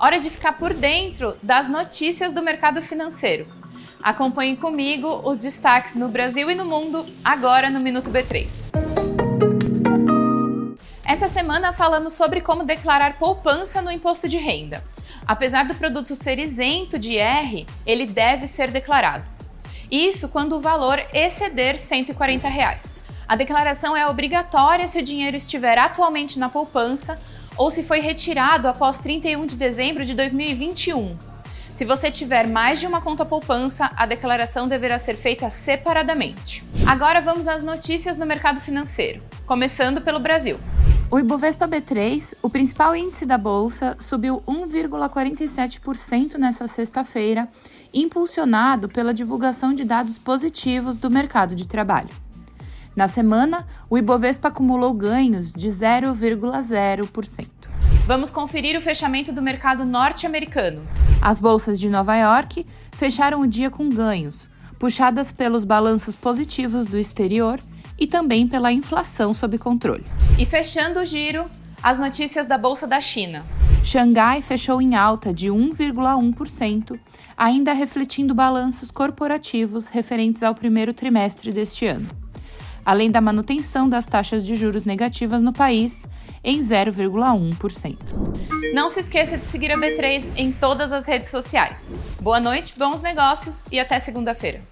Hora de ficar por dentro das notícias do mercado financeiro. Acompanhe comigo os destaques no Brasil e no mundo agora no Minuto B3. Essa semana falamos sobre como declarar poupança no imposto de renda. Apesar do produto ser isento de IR, ele deve ser declarado. Isso quando o valor exceder 140 reais. A declaração é obrigatória se o dinheiro estiver atualmente na poupança ou se foi retirado após 31 de dezembro de 2021. Se você tiver mais de uma conta poupança, a declaração deverá ser feita separadamente. Agora vamos às notícias no mercado financeiro, começando pelo Brasil. O Ibovespa B3, o principal índice da bolsa, subiu 1,47% nesta sexta-feira, impulsionado pela divulgação de dados positivos do mercado de trabalho. Na semana, o Ibovespa acumulou ganhos de 0,0%. Vamos conferir o fechamento do mercado norte-americano. As bolsas de Nova York fecharam o dia com ganhos, puxadas pelos balanços positivos do exterior e também pela inflação sob controle. E fechando o giro, as notícias da Bolsa da China. Xangai fechou em alta de 1,1%, ainda refletindo balanços corporativos referentes ao primeiro trimestre deste ano além da manutenção das taxas de juros negativas no país em 0,1%. Não se esqueça de seguir a B3 em todas as redes sociais. Boa noite, bons negócios e até segunda-feira.